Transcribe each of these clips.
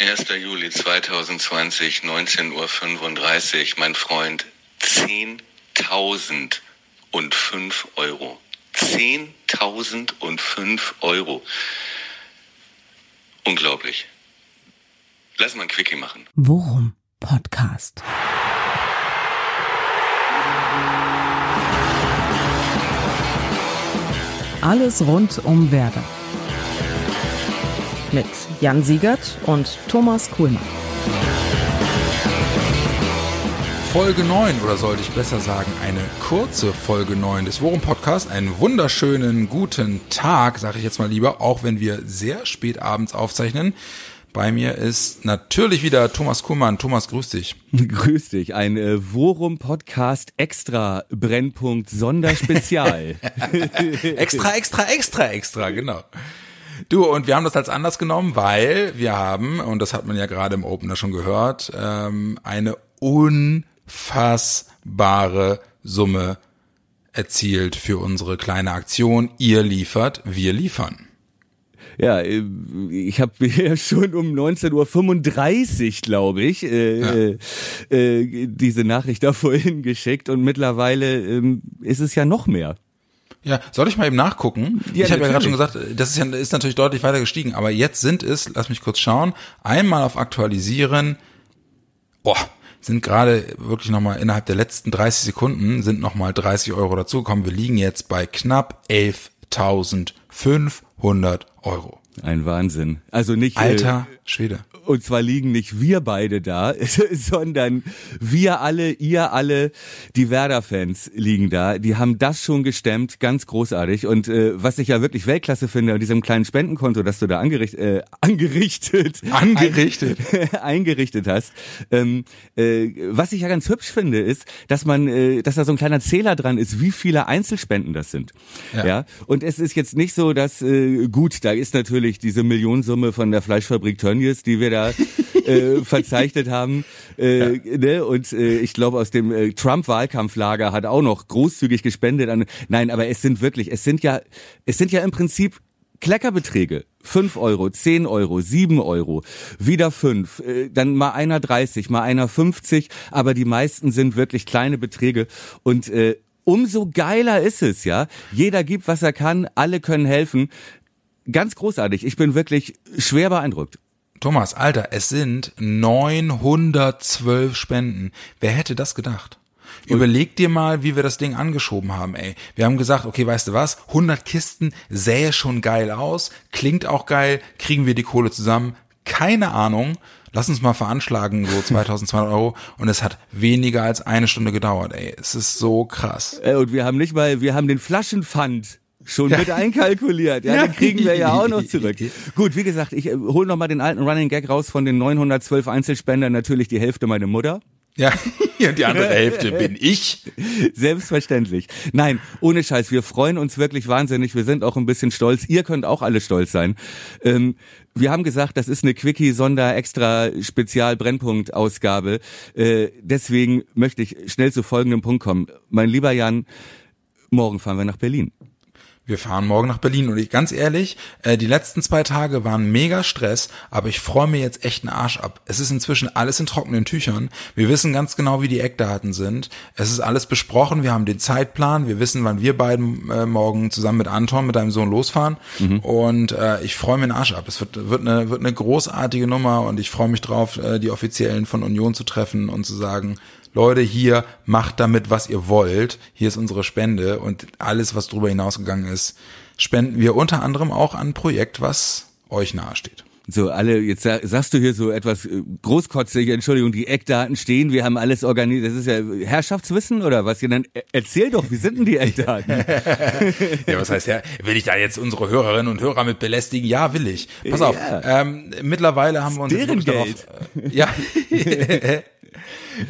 1. Juli 2020, 19.35 Uhr, mein Freund, 10.005 Euro. 10.005 Euro. Unglaublich. Lass mal ein Quickie machen. Worum Podcast. Alles rund um Werder. Mit Jan Siegert und Thomas Kuhlmann. Folge 9 oder sollte ich besser sagen eine kurze Folge 9 des Worum Podcast. Einen wunderschönen guten Tag, sage ich jetzt mal lieber, auch wenn wir sehr spät abends aufzeichnen. Bei mir ist natürlich wieder Thomas Kuhlmann. Thomas, grüß dich. Grüß dich. Ein äh, Worum Podcast Extra Brennpunkt Sonderspezial. extra, extra, extra, extra, genau. Du, und wir haben das als Anlass genommen, weil wir haben, und das hat man ja gerade im Opener schon gehört, ähm, eine unfassbare Summe erzielt für unsere kleine Aktion. Ihr liefert, wir liefern. Ja, äh, ich habe ja schon um 19.35 Uhr, glaube ich, äh, ja. äh, äh, diese Nachricht da vorhin geschickt und mittlerweile ähm, ist es ja noch mehr. Ja, soll ich mal eben nachgucken? Ja, ich habe ja gerade schon gesagt, das ist ja ist natürlich deutlich weiter gestiegen, aber jetzt sind es, lass mich kurz schauen, einmal auf aktualisieren. Boah, sind gerade wirklich nochmal innerhalb der letzten 30 Sekunden sind nochmal 30 Euro dazugekommen. Wir liegen jetzt bei knapp 11.500 Euro. Ein Wahnsinn. Also nicht. Alter Schwede. Und zwar liegen nicht wir beide da, sondern wir alle, ihr alle, die Werder-Fans liegen da. Die haben das schon gestemmt, ganz großartig. Und äh, was ich ja wirklich Weltklasse finde, an diesem kleinen Spendenkonto, das du da angericht, äh, angerichtet, angerichtet, ein, eingerichtet hast, ähm, äh, was ich ja ganz hübsch finde, ist, dass man, äh, dass da so ein kleiner Zähler dran ist, wie viele Einzelspenden das sind. Ja. ja? Und es ist jetzt nicht so, dass äh, gut, da ist natürlich diese Millionensumme von der Fleischfabrik Tönnies, die wir da äh, verzeichnet haben. Äh, ja. ne? Und äh, ich glaube, aus dem äh, Trump-Wahlkampflager hat auch noch großzügig gespendet. An, nein, aber es sind wirklich, es sind ja, es sind ja im Prinzip Kleckerbeträge. 5 Euro, 10 Euro, 7 Euro, wieder 5, äh, dann mal einer 30, mal einer 50, aber die meisten sind wirklich kleine Beträge und äh, umso geiler ist es, ja. Jeder gibt, was er kann, alle können helfen. Ganz großartig. Ich bin wirklich schwer beeindruckt. Thomas, Alter, es sind 912 Spenden. Wer hätte das gedacht? Überleg dir mal, wie wir das Ding angeschoben haben, ey. Wir haben gesagt, okay, weißt du was? 100 Kisten sähe schon geil aus, klingt auch geil, kriegen wir die Kohle zusammen? Keine Ahnung. Lass uns mal veranschlagen, so 2200 Euro. Und es hat weniger als eine Stunde gedauert, ey. Es ist so krass. Und wir haben nicht mal, wir haben den Flaschenpfand schon ja. mit einkalkuliert. Ja, ja, den kriegen wir ja auch noch zurück. Gut, wie gesagt, ich äh, hole noch mal den alten Running Gag raus von den 912 Einzelspendern. Natürlich die Hälfte meine Mutter. Ja, die andere Hälfte bin ich. Selbstverständlich. Nein, ohne Scheiß, wir freuen uns wirklich wahnsinnig. Wir sind auch ein bisschen stolz. Ihr könnt auch alle stolz sein. Ähm, wir haben gesagt, das ist eine Quickie-Sonder-Extra-Spezial-Brennpunkt-Ausgabe. Äh, deswegen möchte ich schnell zu folgendem Punkt kommen. Mein lieber Jan, morgen fahren wir nach Berlin wir fahren morgen nach Berlin. Und ich ganz ehrlich, äh, die letzten zwei Tage waren mega Stress, aber ich freue mir jetzt echt einen Arsch ab. Es ist inzwischen alles in trockenen Tüchern. Wir wissen ganz genau, wie die Eckdaten sind. Es ist alles besprochen. Wir haben den Zeitplan. Wir wissen, wann wir beiden äh, morgen zusammen mit Anton, mit deinem Sohn losfahren. Mhm. Und äh, ich freue mir einen Arsch ab. Es wird, wird, eine, wird eine großartige Nummer und ich freue mich drauf, äh, die Offiziellen von Union zu treffen und zu sagen, Leute, hier macht damit, was ihr wollt. Hier ist unsere Spende und alles, was darüber hinausgegangen ist, spenden wir unter anderem auch an ein Projekt, was euch nahesteht. So, alle, jetzt sagst du hier so etwas äh, großkotzig, Entschuldigung, die Eckdaten stehen, wir haben alles organisiert. Das ist ja Herrschaftswissen oder was? Dann erzähl doch, wie sind denn die Eckdaten? ja, was heißt ja, will ich da jetzt unsere Hörerinnen und Hörer mit belästigen? Ja, will ich. Pass auf, ja. ähm, mittlerweile haben wir uns. Darauf, äh, ja.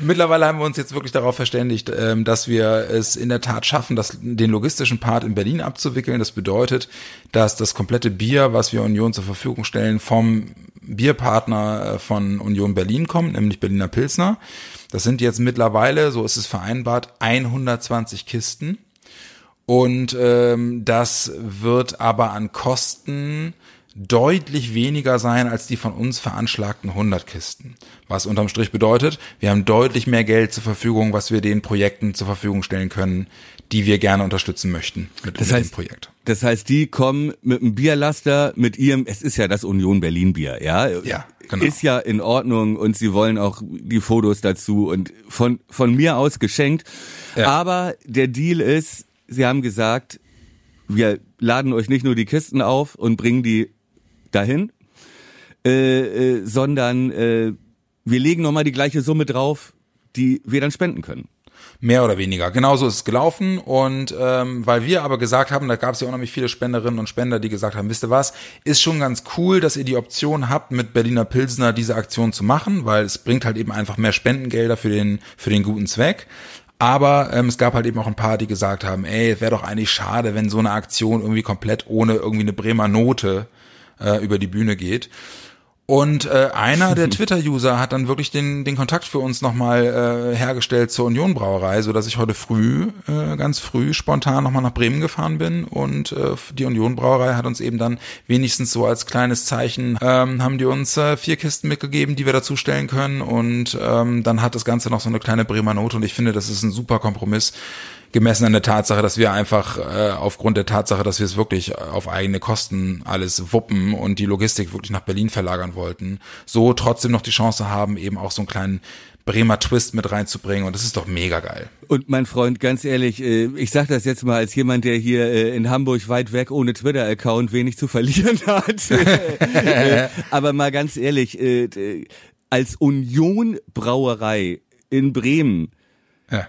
Mittlerweile haben wir uns jetzt wirklich darauf verständigt, ähm, dass wir es in der Tat schaffen, das, den logistischen Part in Berlin abzuwickeln. Das bedeutet, dass das komplette Bier, was wir Union zur Verfügung stellen, vom Bierpartner äh, von Union Berlin kommt, nämlich Berliner Pilsner. Das sind jetzt mittlerweile, so ist es vereinbart, 120 Kisten. Und ähm, das wird aber an Kosten deutlich weniger sein als die von uns veranschlagten 100 Kisten. Was unterm Strich bedeutet, wir haben deutlich mehr Geld zur Verfügung, was wir den Projekten zur Verfügung stellen können, die wir gerne unterstützen möchten mit, Das mit heißt- dem Projekt. Das heißt, die kommen mit einem Bierlaster, mit ihrem, es ist ja das Union Berlin Bier, ja? Ja, genau. Ist ja in Ordnung und sie wollen auch die Fotos dazu und von, von mir aus geschenkt. Ja. Aber der Deal ist, sie haben gesagt, wir laden euch nicht nur die Kisten auf und bringen die dahin, äh, äh, sondern äh, wir legen nochmal die gleiche Summe drauf, die wir dann spenden können. Mehr oder weniger. Genauso ist es gelaufen. Und ähm, weil wir aber gesagt haben, da gab es ja unheimlich viele Spenderinnen und Spender, die gesagt haben, wisst ihr was, ist schon ganz cool, dass ihr die Option habt, mit Berliner Pilsner diese Aktion zu machen, weil es bringt halt eben einfach mehr Spendengelder für den, für den guten Zweck. Aber ähm, es gab halt eben auch ein paar, die gesagt haben, ey, es wäre doch eigentlich schade, wenn so eine Aktion irgendwie komplett ohne irgendwie eine Bremer Note äh, über die Bühne geht. Und äh, einer der Twitter-User hat dann wirklich den, den Kontakt für uns nochmal äh, hergestellt zur Union Brauerei, so dass ich heute früh, äh, ganz früh, spontan nochmal nach Bremen gefahren bin. Und äh, die Union Brauerei hat uns eben dann wenigstens so als kleines Zeichen, ähm, haben die uns äh, vier Kisten mitgegeben, die wir dazu stellen können. Und ähm, dann hat das Ganze noch so eine kleine Bremer Note. Und ich finde, das ist ein super Kompromiss gemessen an der Tatsache, dass wir einfach äh, aufgrund der Tatsache, dass wir es wirklich auf eigene Kosten alles wuppen und die Logistik wirklich nach Berlin verlagern wollten, so trotzdem noch die Chance haben, eben auch so einen kleinen Bremer Twist mit reinzubringen und das ist doch mega geil. Und mein Freund, ganz ehrlich, äh, ich sag das jetzt mal als jemand, der hier äh, in Hamburg weit weg ohne Twitter-Account wenig zu verlieren hat. Äh, Aber mal ganz ehrlich, als Union Brauerei in Bremen Ja.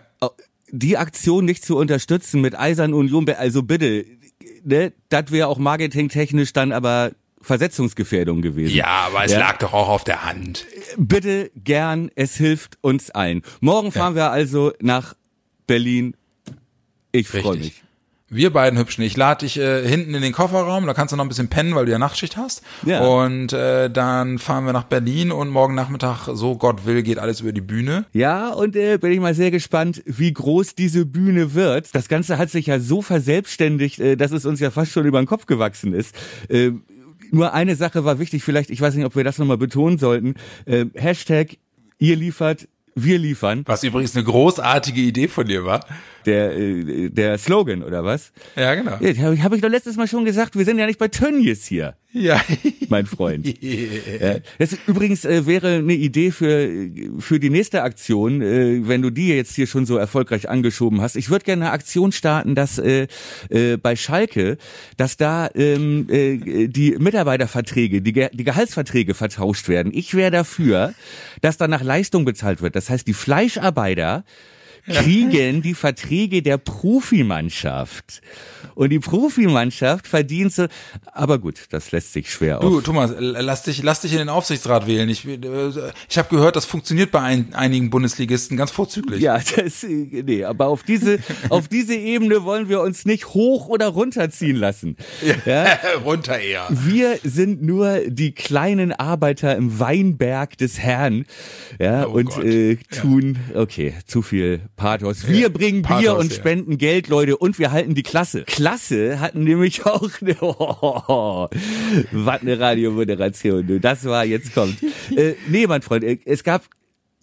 Die Aktion nicht zu unterstützen mit Eisern Union, also bitte, ne, das wäre auch marketingtechnisch dann aber Versetzungsgefährdung gewesen. Ja, aber es Ja. lag doch auch auf der Hand. Bitte gern, es hilft uns allen. Morgen fahren wir also nach Berlin. Ich freue mich. Wir beiden Hübschen. Ich lade dich äh, hinten in den Kofferraum, da kannst du noch ein bisschen pennen, weil du ja Nachtschicht hast. Ja. Und äh, dann fahren wir nach Berlin und morgen Nachmittag, so Gott will, geht alles über die Bühne. Ja, und äh, bin ich mal sehr gespannt, wie groß diese Bühne wird. Das Ganze hat sich ja so verselbstständigt, äh, dass es uns ja fast schon über den Kopf gewachsen ist. Äh, nur eine Sache war wichtig, vielleicht, ich weiß nicht, ob wir das nochmal betonen sollten. Äh, Hashtag, ihr liefert, wir liefern. Was übrigens eine großartige Idee von dir war. Der, äh, der Slogan, oder was? Ja, genau. Ja, habe ich, hab ich doch letztes Mal schon gesagt, wir sind ja nicht bei Tönnies hier, Ja. mein Freund. Das übrigens äh, wäre eine Idee für für die nächste Aktion, äh, wenn du die jetzt hier schon so erfolgreich angeschoben hast. Ich würde gerne eine Aktion starten, dass äh, äh, bei Schalke, dass da ähm, äh, die Mitarbeiterverträge, die, Ge die Gehaltsverträge vertauscht werden. Ich wäre dafür, dass da nach Leistung bezahlt wird. Das heißt, die Fleischarbeiter kriegen die Verträge der Profimannschaft. Und die Profimannschaft verdient so, aber gut, das lässt sich schwer Du, auf. Thomas, lass dich, lass dich in den Aufsichtsrat wählen. Ich, äh, ich habe gehört, das funktioniert bei ein, einigen Bundesligisten ganz vorzüglich. Ja, das, äh, nee, aber auf diese, auf diese Ebene wollen wir uns nicht hoch oder runterziehen lassen. Ja? Runter eher. Wir sind nur die kleinen Arbeiter im Weinberg des Herrn, ja, Oh und Gott. äh, tun, okay, zu viel Pathos. Wir bringen Bier Pathos, und ja. spenden Geld, Leute, und wir halten die Klasse. Klasse hatten nämlich auch eine, oh, was eine Radiomoderation, das war, jetzt kommt. Äh, nee, mein Freund, äh, es gab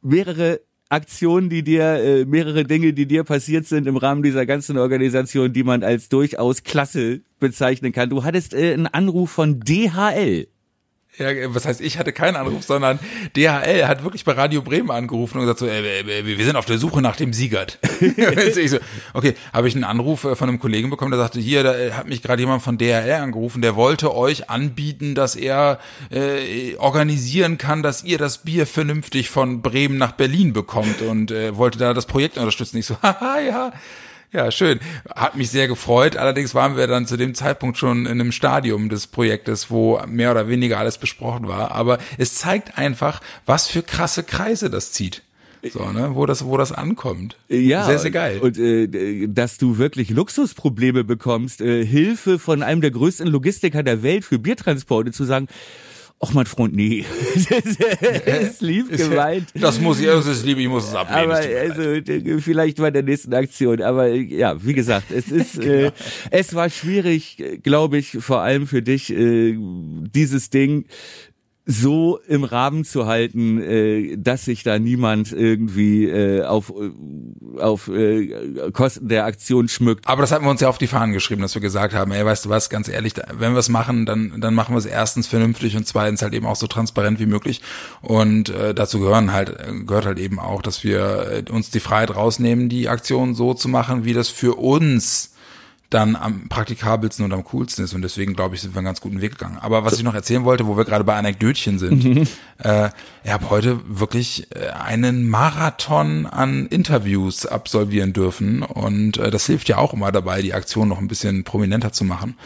mehrere Aktionen, die dir, äh, mehrere Dinge, die dir passiert sind im Rahmen dieser ganzen Organisation, die man als durchaus klasse bezeichnen kann. Du hattest äh, einen Anruf von DHL. Ja, was heißt, ich hatte keinen Anruf, sondern DHL hat wirklich bei Radio Bremen angerufen und gesagt so, äh, äh, wir sind auf der Suche nach dem Siegert. so, okay, habe ich einen Anruf äh, von einem Kollegen bekommen, der sagte, hier, da äh, hat mich gerade jemand von DHL angerufen, der wollte euch anbieten, dass er äh, organisieren kann, dass ihr das Bier vernünftig von Bremen nach Berlin bekommt und äh, wollte da das Projekt unterstützen. Ich so, haha, ja. Ja, schön. Hat mich sehr gefreut. Allerdings waren wir dann zu dem Zeitpunkt schon in einem Stadium des Projektes, wo mehr oder weniger alles besprochen war. Aber es zeigt einfach, was für krasse Kreise das zieht. So, ne, wo das, wo das ankommt. Ja, Sehr, sehr geil. Und äh, dass du wirklich Luxusprobleme bekommst, äh, Hilfe von einem der größten Logistiker der Welt für Biertransporte zu sagen, ach mein Freund, nee. das ist lieb gemeint. Das muss ich, das ist lieb, ich muss es ablehnen. Aber also vielleicht bei der nächsten Aktion. Aber ja, wie gesagt, es ist, genau. äh, es war schwierig, glaube ich, vor allem für dich, äh, dieses Ding so im Rahmen zu halten, äh, dass sich da niemand irgendwie äh, auf, äh, auf äh, Kosten der Aktion schmückt. Aber das hatten wir uns ja auf die Fahnen geschrieben, dass wir gesagt haben, ey, weißt du was, ganz ehrlich, wenn wir es machen, dann, dann machen wir es erstens vernünftig und zweitens halt eben auch so transparent wie möglich. Und äh, dazu gehören halt, gehört halt eben auch, dass wir äh, uns die Freiheit rausnehmen, die Aktion so zu machen, wie das für uns dann am praktikabelsten und am coolsten ist. Und deswegen, glaube ich, sind wir einen ganz guten Weg gegangen. Aber was ich noch erzählen wollte, wo wir gerade bei Anekdötchen sind, mhm. äh, ich habe heute wirklich äh, einen Marathon an Interviews absolvieren dürfen. Und äh, das hilft ja auch immer dabei, die Aktion noch ein bisschen prominenter zu machen.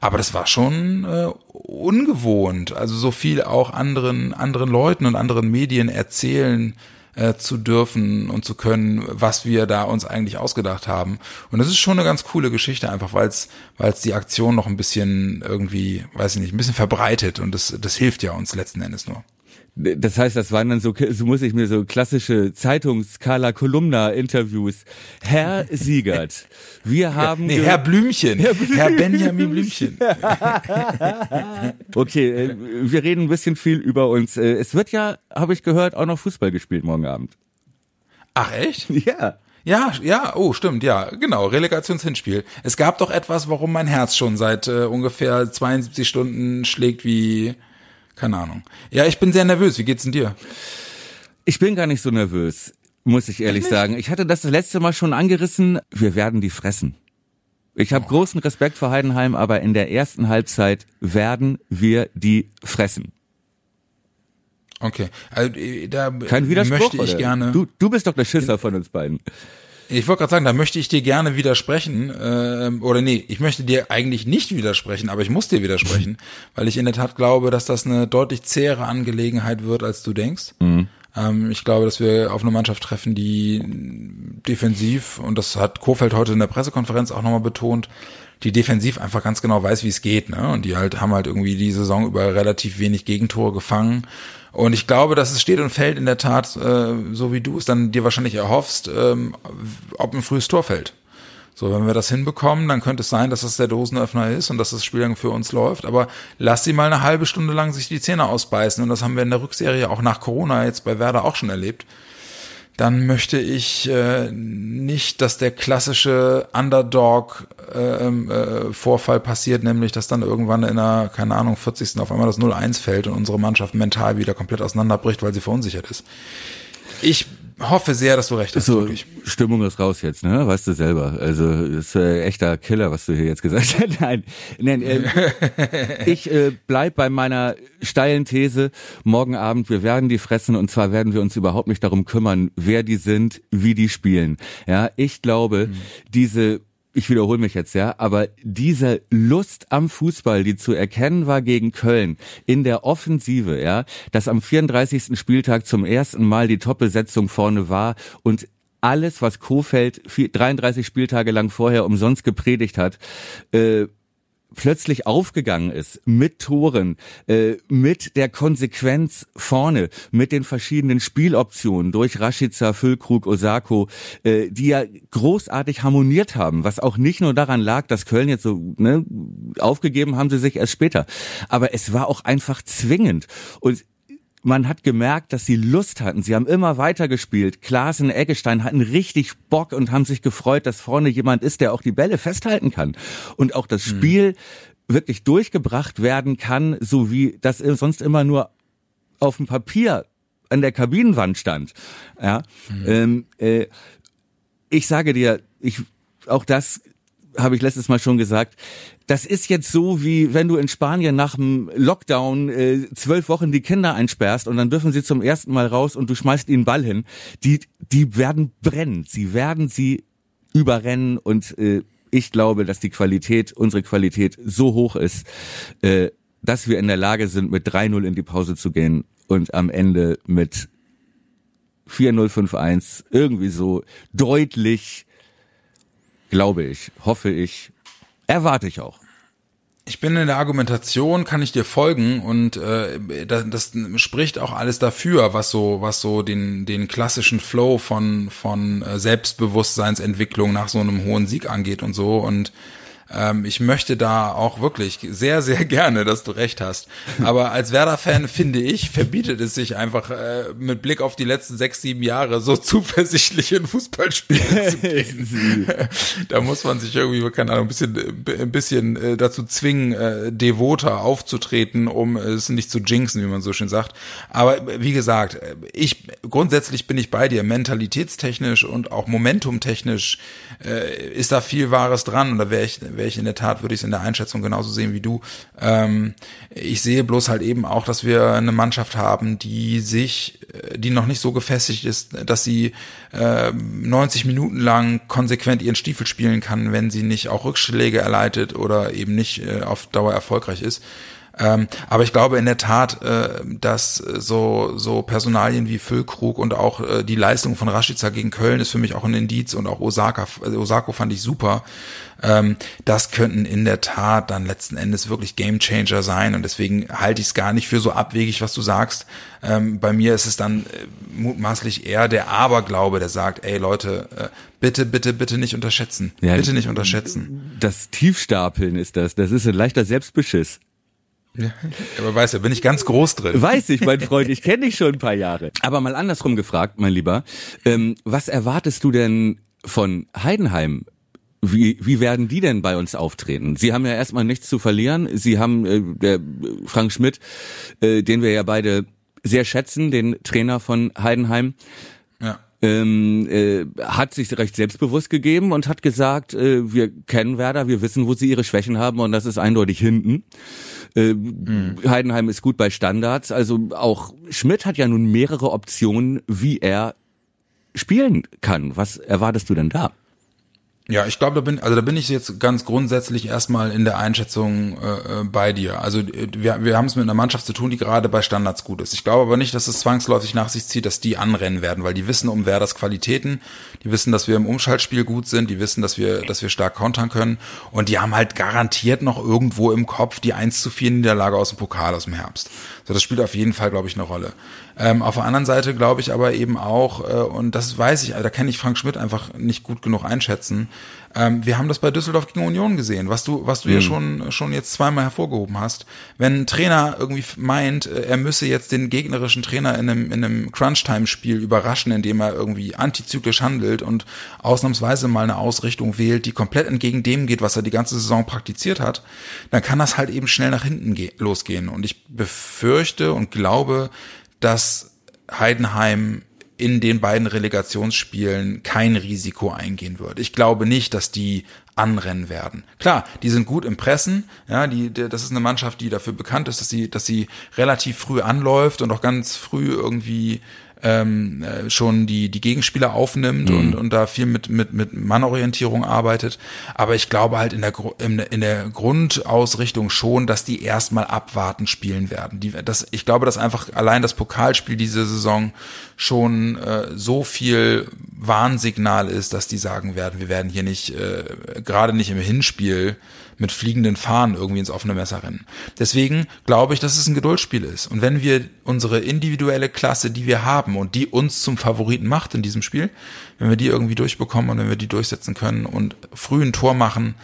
Aber das war schon äh, ungewohnt. Also so viel auch anderen, anderen Leuten und anderen Medien erzählen, äh, zu dürfen und zu können, was wir da uns eigentlich ausgedacht haben. Und das ist schon eine ganz coole Geschichte, einfach weil es weil es die Aktion noch ein bisschen irgendwie, weiß ich nicht, ein bisschen verbreitet und das, das hilft ja uns letzten Endes nur. Das heißt, das waren dann so, so muss ich mir so klassische Zeitungs-Carla Kolumna-Interviews. Herr Siegert, wir haben... Nee, Herr Blümchen. Herr, Blümchen. Herr Benjamin Blümchen. okay, äh, wir reden ein bisschen viel über uns. Äh, es wird ja, habe ich gehört, auch noch Fußball gespielt morgen Abend. Ach echt? Ja. Ja, ja, oh, stimmt, ja, genau, Relegationshinspiel. Es gab doch etwas, warum mein Herz schon seit äh, ungefähr 72 Stunden schlägt wie keine Ahnung. Ja, ich bin sehr nervös. Wie geht's denn dir? Ich bin gar nicht so nervös, muss ich ehrlich sagen. Ich hatte das, das letzte Mal schon angerissen. Wir werden die fressen. Ich habe oh. großen Respekt vor Heidenheim, aber in der ersten Halbzeit werden wir die fressen. Okay, also, äh, da Kein Widerspruch, möchte ich oder? gerne. Du, du bist doch der Schisser von uns beiden. Ich wollte gerade sagen, da möchte ich dir gerne widersprechen, äh, oder nee, ich möchte dir eigentlich nicht widersprechen, aber ich muss dir widersprechen, weil ich in der Tat glaube, dass das eine deutlich zähere Angelegenheit wird, als du denkst. Mhm. Ähm, ich glaube, dass wir auf eine Mannschaft treffen, die defensiv, und das hat Kofeld heute in der Pressekonferenz auch nochmal betont, die defensiv einfach ganz genau weiß, wie es geht, ne? Und die halt haben halt irgendwie die Saison über relativ wenig Gegentore gefangen und ich glaube, dass es steht und fällt in der Tat, äh, so wie du es dann dir wahrscheinlich erhoffst, ähm, ob ein frühes Tor fällt. So, wenn wir das hinbekommen, dann könnte es sein, dass das der Dosenöffner ist und dass das Spiel dann für uns läuft. Aber lass sie mal eine halbe Stunde lang sich die Zähne ausbeißen. Und das haben wir in der Rückserie auch nach Corona jetzt bei Werder auch schon erlebt dann möchte ich äh, nicht, dass der klassische Underdog-Vorfall äh, äh, passiert, nämlich dass dann irgendwann in einer, keine Ahnung, 40. auf einmal das 0-1 fällt und unsere Mannschaft mental wieder komplett auseinanderbricht, weil sie verunsichert ist. Ich hoffe sehr, dass du recht hast. So, wirklich. Stimmung ist raus jetzt, ne? Weißt du selber. Also das ist äh, echter Killer, was du hier jetzt gesagt hast. Nein, nein äh, ich äh, bleib bei meiner steilen These. Morgen Abend, wir werden die fressen und zwar werden wir uns überhaupt nicht darum kümmern, wer die sind, wie die spielen. Ja, ich glaube, mhm. diese ich wiederhole mich jetzt, ja, aber diese Lust am Fußball, die zu erkennen war gegen Köln in der Offensive, ja, dass am 34. Spieltag zum ersten Mal die Top-Besetzung vorne war und alles, was Kofeld 33 Spieltage lang vorher umsonst gepredigt hat, äh, plötzlich aufgegangen ist mit Toren, äh, mit der Konsequenz vorne, mit den verschiedenen Spieloptionen durch Rashica, Füllkrug, Osako, äh, die ja großartig harmoniert haben, was auch nicht nur daran lag, dass Köln jetzt so ne, aufgegeben haben sie sich erst später, aber es war auch einfach zwingend. Und man hat gemerkt, dass sie Lust hatten. Sie haben immer weiter gespielt. Klaas und Eggestein hatten richtig Bock und haben sich gefreut, dass vorne jemand ist, der auch die Bälle festhalten kann. Und auch das mhm. Spiel mhm. wirklich durchgebracht werden kann, so wie das sonst immer nur auf dem Papier an der Kabinenwand stand. Ja, mhm. ähm, äh, ich sage dir, ich auch das habe ich letztes Mal schon gesagt, das ist jetzt so, wie wenn du in Spanien nach dem Lockdown äh, zwölf Wochen die Kinder einsperrst und dann dürfen sie zum ersten Mal raus und du schmeißt ihnen Ball hin. Die, die werden brennen. Sie werden sie überrennen und äh, ich glaube, dass die Qualität, unsere Qualität so hoch ist, äh, dass wir in der Lage sind, mit 3-0 in die Pause zu gehen und am Ende mit 4-0, 5-1 irgendwie so deutlich glaube ich, hoffe ich, erwarte ich auch. ich bin in der Argumentation, kann ich dir folgen und äh, das, das spricht auch alles dafür, was so, was so den den klassischen Flow von von äh, Selbstbewusstseinsentwicklung nach so einem hohen Sieg angeht und so und ähm, ich möchte da auch wirklich sehr, sehr gerne, dass du recht hast. Aber als Werder-Fan finde ich, verbietet es sich einfach äh, mit Blick auf die letzten sechs, sieben Jahre so zuversichtlich in Fußballspiele zu gehen. da muss man sich irgendwie, keine Ahnung, ein bisschen, ein bisschen äh, dazu zwingen, äh, devoter aufzutreten, um es nicht zu jinxen, wie man so schön sagt. Aber wie gesagt, ich grundsätzlich bin ich bei dir, mentalitätstechnisch und auch momentumtechnisch äh, ist da viel Wahres dran. Und da wäre ich, wäre ich in der Tat, würde ich es in der Einschätzung genauso sehen wie du. Ähm, ich sehe bloß halt eben auch, dass wir eine Mannschaft haben, die sich, äh, die noch nicht so gefestigt ist, dass sie äh, 90 Minuten lang konsequent ihren Stiefel spielen kann, wenn sie nicht auch Rückschläge erleidet oder eben nicht äh, auf Dauer erfolgreich ist. Ähm, aber ich glaube in der Tat, äh, dass so, so Personalien wie Füllkrug und auch äh, die Leistung von Rashica gegen Köln ist für mich auch ein Indiz und auch Osaka, also Osako fand ich super. Ähm, das könnten in der Tat dann letzten Endes wirklich Gamechanger sein und deswegen halte ich es gar nicht für so abwegig, was du sagst. Ähm, bei mir ist es dann äh, mutmaßlich eher der Aberglaube, der sagt, ey Leute, äh, bitte, bitte, bitte nicht unterschätzen. Ja, bitte nicht unterschätzen. Das Tiefstapeln ist das. Das ist ein leichter Selbstbeschiss. Ja, aber weißt du, bin ich ganz groß drin. Weiß ich, mein Freund, ich kenne dich schon ein paar Jahre. Aber mal andersrum gefragt, mein Lieber, ähm, was erwartest du denn von Heidenheim? Wie, wie werden die denn bei uns auftreten? Sie haben ja erstmal nichts zu verlieren. Sie haben äh, der Frank Schmidt, äh, den wir ja beide sehr schätzen, den Trainer von Heidenheim. Ja. Ähm, äh, hat sich recht selbstbewusst gegeben und hat gesagt, äh, wir kennen Werder, wir wissen, wo sie ihre Schwächen haben und das ist eindeutig hinten. Mhm. Heidenheim ist gut bei Standards. Also auch Schmidt hat ja nun mehrere Optionen, wie er spielen kann. Was erwartest du denn da? Ja, ich glaube, da bin, also da bin ich jetzt ganz grundsätzlich erstmal in der Einschätzung äh, äh bei dir. Also äh, wir, wir haben es mit einer Mannschaft zu tun, die gerade bei Standards gut ist. Ich glaube aber nicht, dass es zwangsläufig nach sich zieht, dass die anrennen werden, weil die wissen um Werders Qualitäten, die wissen, dass wir im Umschaltspiel gut sind, die wissen, dass wir, dass wir stark kontern können und die haben halt garantiert noch irgendwo im Kopf die 1 zu 4 Niederlage aus dem Pokal aus dem Herbst. So, das spielt auf jeden Fall, glaube ich, eine Rolle. Ähm, auf der anderen Seite glaube ich aber eben auch, äh, und das weiß ich, da kenne ich Frank Schmidt einfach nicht gut genug einschätzen. Ähm, wir haben das bei Düsseldorf gegen Union gesehen, was du, was du mhm. ja schon, schon jetzt zweimal hervorgehoben hast. Wenn ein Trainer irgendwie meint, äh, er müsse jetzt den gegnerischen Trainer in einem, in einem Crunch-Time-Spiel überraschen, indem er irgendwie antizyklisch handelt und ausnahmsweise mal eine Ausrichtung wählt, die komplett entgegen dem geht, was er die ganze Saison praktiziert hat, dann kann das halt eben schnell nach hinten losgehen. Und ich befürchte und glaube, dass Heidenheim in den beiden Relegationsspielen kein Risiko eingehen wird. Ich glaube nicht, dass die anrennen werden. Klar, die sind gut im Pressen, ja, die, das ist eine Mannschaft, die dafür bekannt ist, dass sie, dass sie relativ früh anläuft und auch ganz früh irgendwie ähm, äh, schon die die Gegenspieler aufnimmt mhm. und und da viel mit mit mit Mannorientierung arbeitet. Aber ich glaube halt in der in, in der Grundausrichtung schon, dass die erstmal abwarten spielen werden. Die, das, ich glaube, dass einfach allein das Pokalspiel diese Saison schon äh, so viel Warnsignal ist, dass die sagen werden, wir werden hier nicht äh, gerade nicht im Hinspiel mit fliegenden Fahnen irgendwie ins offene Messer rennen. Deswegen glaube ich, dass es ein Geduldsspiel ist. Und wenn wir unsere individuelle Klasse, die wir haben und die uns zum Favoriten macht in diesem Spiel, wenn wir die irgendwie durchbekommen und wenn wir die durchsetzen können und früh ein Tor machen,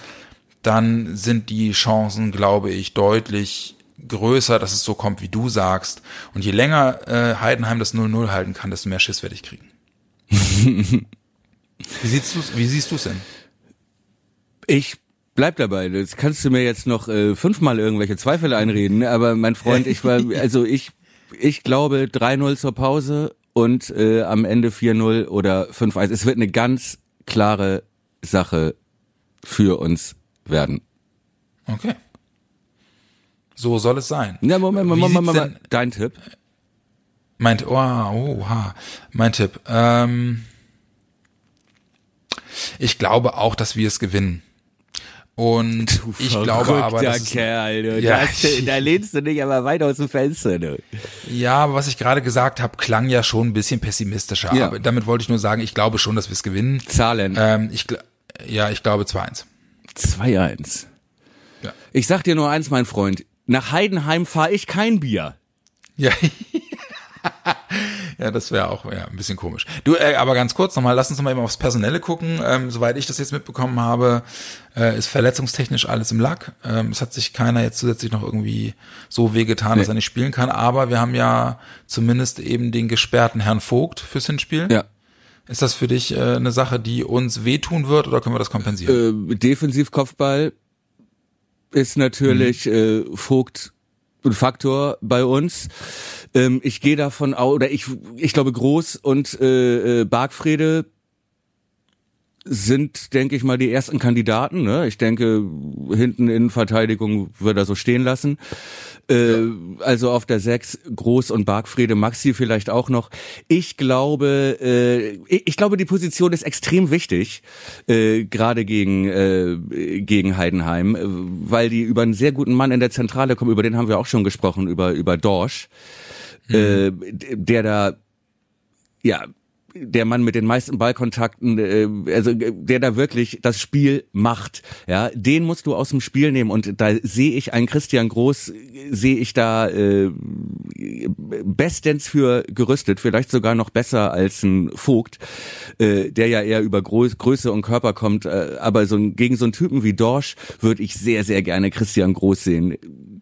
dann sind die Chancen, glaube ich, deutlich größer, dass es so kommt, wie du sagst. Und je länger äh, Heidenheim das 0-0 halten kann, desto mehr Schiss werde ich kriegen. wie, siehst du's, wie siehst du es denn? Ich bleib dabei. Das kannst du mir jetzt noch äh, fünfmal irgendwelche Zweifel einreden. Aber mein Freund, ich war, also ich, ich glaube 3-0 zur Pause und äh, am Ende 4-0 oder 5-1. Es wird eine ganz klare Sache für uns werden. Okay. So soll es sein. Ja, Moment, Moment, Moment, Moment. Dein Tipp? Meint, oh, oha, mein Tipp. Ähm, ich glaube auch, dass wir es gewinnen. Und du ich glaube aber, das Kerl, du. Ja, das, da lehnst du dich aber weit aus dem Fenster. Du. Ja, aber was ich gerade gesagt habe, klang ja schon ein bisschen pessimistischer. Ja. Aber damit wollte ich nur sagen, ich glaube schon, dass wir es gewinnen. Zahlen. Ähm, ich, ja, ich glaube 2-1. 2-1. Ja. Ich sag dir nur eins, mein Freund. Nach Heidenheim fahre ich kein Bier. Ja. ja, das wäre auch ja, ein bisschen komisch. Du, äh, aber ganz kurz nochmal, lass uns nochmal eben aufs Personelle gucken. Ähm, soweit ich das jetzt mitbekommen habe, äh, ist verletzungstechnisch alles im Lack. Ähm, es hat sich keiner jetzt zusätzlich noch irgendwie so wehgetan, nee. dass er nicht spielen kann. Aber wir haben ja zumindest eben den gesperrten Herrn Vogt fürs Hinspiel. Ja. Ist das für dich äh, eine Sache, die uns wehtun wird oder können wir das kompensieren? Äh, Defensivkopfball ist natürlich mhm. äh, Vogt Faktor bei uns. Ähm, ich gehe davon aus, oder ich, ich glaube, Groß und äh, äh, Bargfrede sind, denke ich mal, die ersten Kandidaten. Ne? Ich denke, hinten in Verteidigung wird er so stehen lassen. Äh, ja. Also auf der Sechs Groß und Bargfrede, Maxi vielleicht auch noch. Ich glaube, äh, ich glaube, die Position ist extrem wichtig, äh, gerade gegen äh, gegen Heidenheim, weil die über einen sehr guten Mann in der Zentrale kommen. Über den haben wir auch schon gesprochen, über über Dorsch, mhm. äh, der da ja der Mann mit den meisten Ballkontakten, äh, also der da wirklich das Spiel macht, ja, den musst du aus dem Spiel nehmen. Und da sehe ich einen Christian Groß, sehe ich da äh, bestens für gerüstet, vielleicht sogar noch besser als ein Vogt, äh, der ja eher über Groß, Größe und Körper kommt, äh, aber so ein, gegen so einen Typen wie Dorsch würde ich sehr, sehr gerne Christian Groß sehen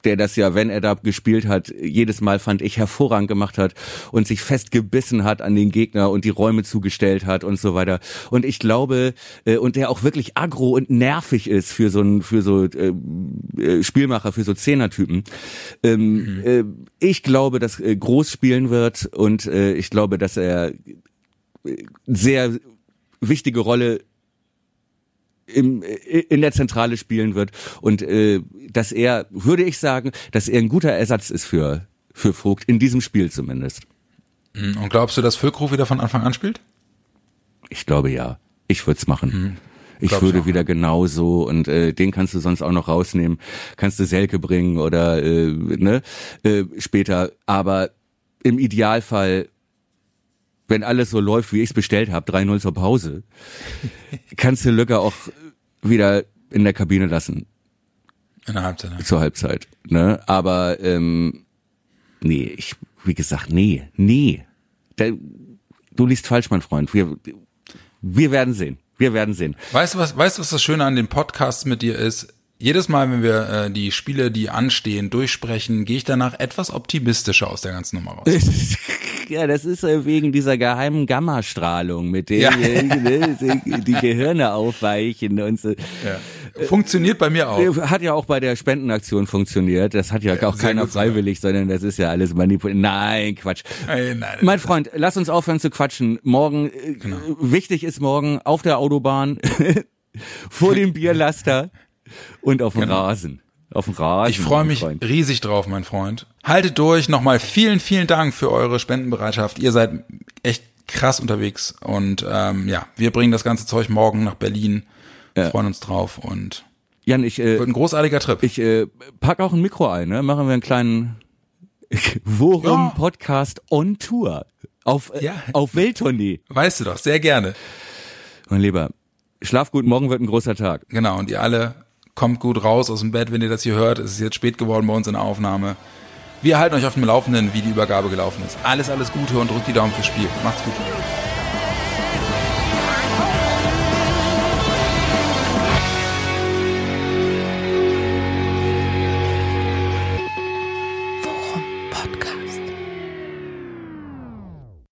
der das ja, wenn er da gespielt hat, jedes Mal fand ich hervorragend gemacht hat und sich festgebissen hat an den Gegner und die Räume zugestellt hat und so weiter. Und ich glaube, äh, und der auch wirklich aggro und nervig ist für so ein, für so äh, äh Spielmacher, für so Zehnertypen. Ähm, mhm. äh, ich glaube, dass äh, Groß spielen wird und äh, ich glaube, dass er äh, sehr wichtige Rolle im, in der Zentrale spielen wird und äh, dass er, würde ich sagen, dass er ein guter Ersatz ist für, für Vogt, in diesem Spiel zumindest. Mhm. Und glaubst du, dass Füllkrug wieder von Anfang an spielt? Ich glaube ja. Ich würde es machen. Mhm. Ich würde auch. wieder genauso und äh, den kannst du sonst auch noch rausnehmen, kannst du Selke bringen oder äh, ne äh, später. Aber im Idealfall wenn alles so läuft, wie ich es bestellt habe, 3-0 zur Pause, kannst du Lücke auch wieder in der Kabine lassen. In der Halbzeit. Ja. Zur Halbzeit. Ne? Aber ähm, nee, ich, wie gesagt, nee, nee. Da, du liest falsch, mein Freund. Wir, wir werden sehen. Wir werden sehen. Weißt du, was, weißt du, was das Schöne an dem Podcast mit dir ist? Jedes Mal, wenn wir äh, die Spiele, die anstehen, durchsprechen, gehe ich danach etwas optimistischer aus der ganzen Nummer raus. ja, das ist äh, wegen dieser geheimen Gammastrahlung, mit der ja. Ne, die Gehirne aufweichen und so. Ja. Funktioniert bei mir auch. Hat ja auch bei der Spendenaktion funktioniert. Das hat ja, auch keiner freiwillig, sogar. sondern das ist ja alles manipuliert. Nein, Quatsch. Nein, nein, mein Freund, lass uns aufhören zu quatschen. Morgen, äh, genau. wichtig ist morgen auf der Autobahn vor dem Bierlaster und auf dem genau. Rasen. Auf dem Rasen. Ich freue mich Freund. riesig drauf, mein Freund. Haltet durch. Nochmal vielen, vielen Dank für eure Spendenbereitschaft. Ihr seid echt krass unterwegs. Und ähm, ja, wir bringen das ganze Zeug morgen nach Berlin. Ja. Freuen uns drauf und Jan, ich äh, wird ein großartiger Trip. Ich äh, pack auch ein Mikro ein, ne? Machen wir einen kleinen Worum ja. Podcast on Tour auf äh, ja. auf Welttournee. Weißt du doch, sehr gerne. Mein Lieber, schlaf gut, morgen wird ein großer Tag. Genau, und ihr alle kommt gut raus aus dem Bett, wenn ihr das hier hört. Es ist jetzt spät geworden bei uns in der Aufnahme. Wir halten euch auf dem Laufenden, wie die Übergabe gelaufen ist. Alles, alles Gute und drückt die Daumen fürs Spiel. Macht's gut.